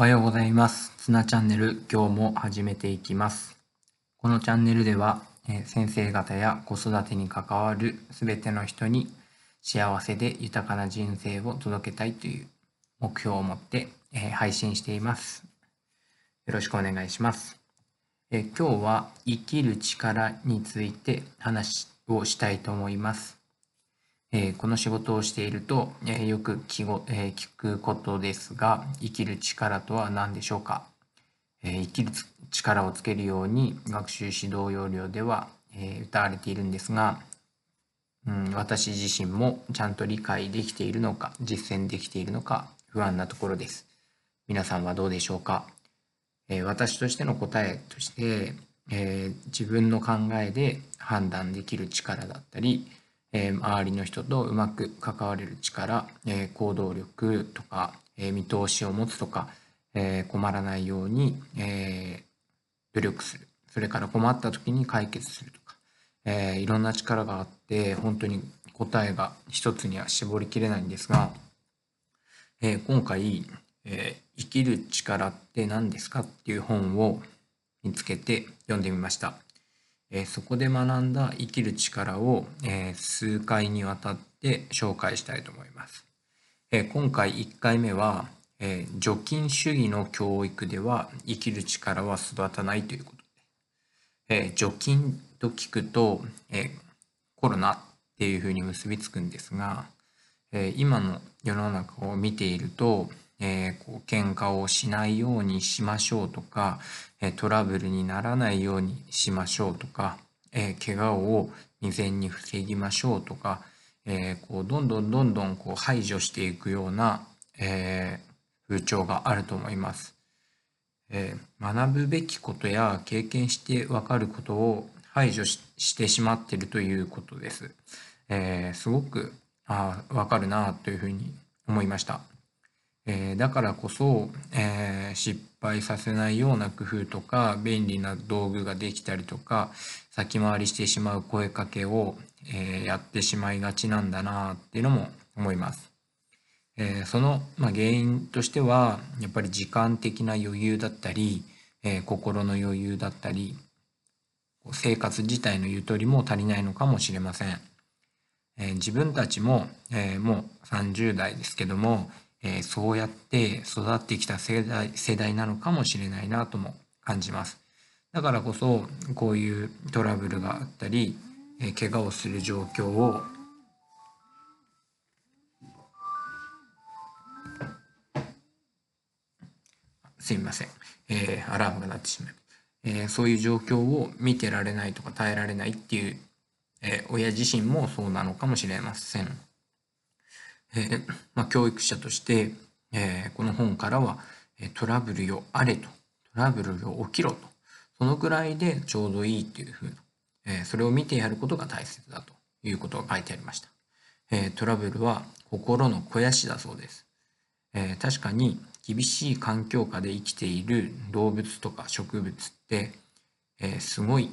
おはようございます。ツナチャンネル、今日も始めていきます。このチャンネルでは、え先生方や子育てに関わるすべての人に幸せで豊かな人生を届けたいという目標を持って、え配信しています。よろしくお願いします。え今日は生きる力について話をしたいと思います。えーこの仕事をしていると、えーよく聞ごえー聞くことですが、生きる力とは何でしょうか、えー生きる力をつけるように学習指導要領では、えー歌われているんですが、うん、私自身もちゃんと理解できているのか、実践できているのか不安なところです。皆さんはどうでしょうか、えー私としての答えとして、えー自分の考えで判断できる力だったり、えー周りの人とうまく関われる力、えー行動力とか、えー見通しを持つとか、え困らないように、え努力するそれから困った時に解決するとか、えいろんな力があって本当に答えが一つには絞りきれないんですが、え今回、え生きる力って何ですか?」っていう本を見つけて読んでみました。えそこで学んだ生きる力を、え数回にわたって紹介したいと思います。え今回1回目は、え除菌主義の教育では生きる力は育たないということで、え除菌と聞くと、えコロナっていうふうに結びつくんですが、え今の世の中を見ていると、えーこう喧嘩をしないようにしましょうとか、えートラブルにならないようにしましょうとか、えー怪我を未然に防ぎましょうとか、えーこうどんどんどんどんこう排除していくような、えー風潮があると思います。えー学ぶべきことや経験して分かることを排除してしまっているということです。えーすごくあ分かるなというふうに思いました。えーだからこそ、えー失敗させないような工夫とか便利な道具ができたりとか先回りしてしまう声かけを、えーやってしまいがちなんだなっていうのも思います。えその、まあ、原因としてはやっぱり時間的な余裕だったり、え心の余裕だったり生活自体のゆとりも足りないのかもしれません。え自分たちも、えもう30代ですけども、えーそうやって育ってきた世代世代なのかもしれないなとも感じます。だからこそこういうトラブルがあったり、えー怪我をする状況をすみません、えーアラームが鳴ってしまう、えーそういう状況を見てられないとか耐えられないっていう、えー親自身もそうなのかもしれません。えーまあ、教育者として、えーこの本からは、えトラブルよあれとトラブルよ起きろとそのくらいでちょうどいいっていうふうな、えそれを見てやることが大切だということが書いてありました。えトラブルは心の肥やしだそうです。え確かに厳しい環境下で生きている動物とか植物って、えすごい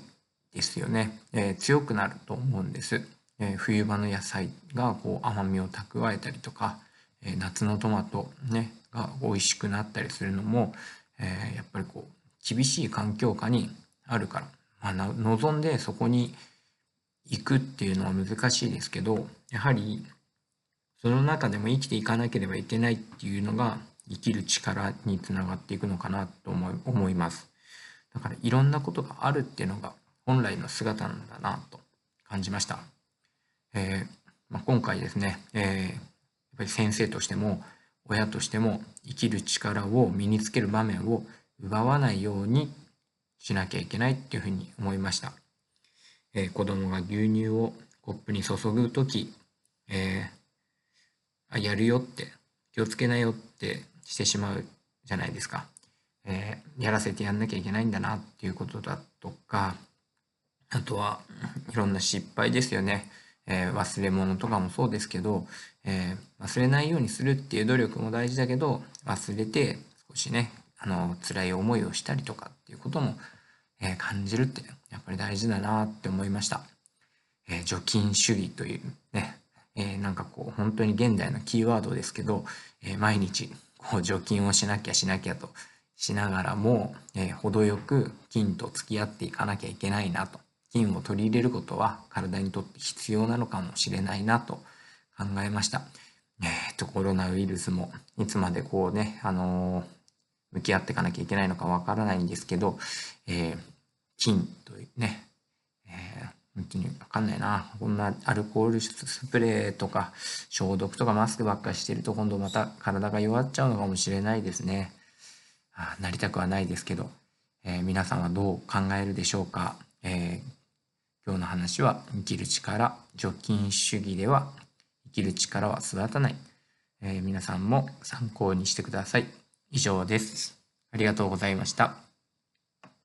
ですよね、え強くなると思うんです、えー冬場の野菜がこう甘みを蓄えたりとか、えー夏のトマトねが美味しくなったりするのも、えーやっぱりこう厳しい環境下にあるから、まあ、な望んでそこに行くっていうのは難しいですけどやはりその中でも生きていかなければいけないっていうのが生きる力につながっていくのかなと思い思います。だからいろんなことがあるっていうのが本来の姿なんだなと感じました。えーまあ、今回ですね、えーやっぱり先生としても親としても生きる力を身につける場面を奪わないようにしなきゃいけないっていうふうに思いました。えー子供が牛乳をコップに注ぐとき、えーあやるよって気をつけなよってしてしまうじゃないですか、えーやらせてやんなきゃいけないんだなっていうことだとかあとはいろんな失敗ですよね、えー忘れ物とかもそうですけど、えー忘れないようにするっていう努力も大事だけど忘れて少しねあの辛い思いをしたりとかっていうことも、えー感じるってやっぱり大事だなって思いました。え除菌主義というね、えなんかこう本当に現代のキーワードですけど、え毎日こう除菌をしなきゃしなきゃとしながらも、え、程よく菌と付き合っていかなきゃいけないなと菌を取り入れることは体にとって必要なのかもしれないなと考えました。えー、とコロナウイルスもいつまでこうね、あのー、向き合っていかなきゃいけないのかわからないんですけど、えー、菌というね、えー、本当にわかんないな。こんなアルコールスプレーとか消毒とかマスクばっかりしてると今度また体が弱っちゃうのかもしれないですね。あなりたくはないですけど、えー、皆さんはどう考えるでしょうか。えー、今日の話は生きる力、除菌主義では生きる力は育たない。えー、皆さんも参考にしてください。以上です。ありがとうございました。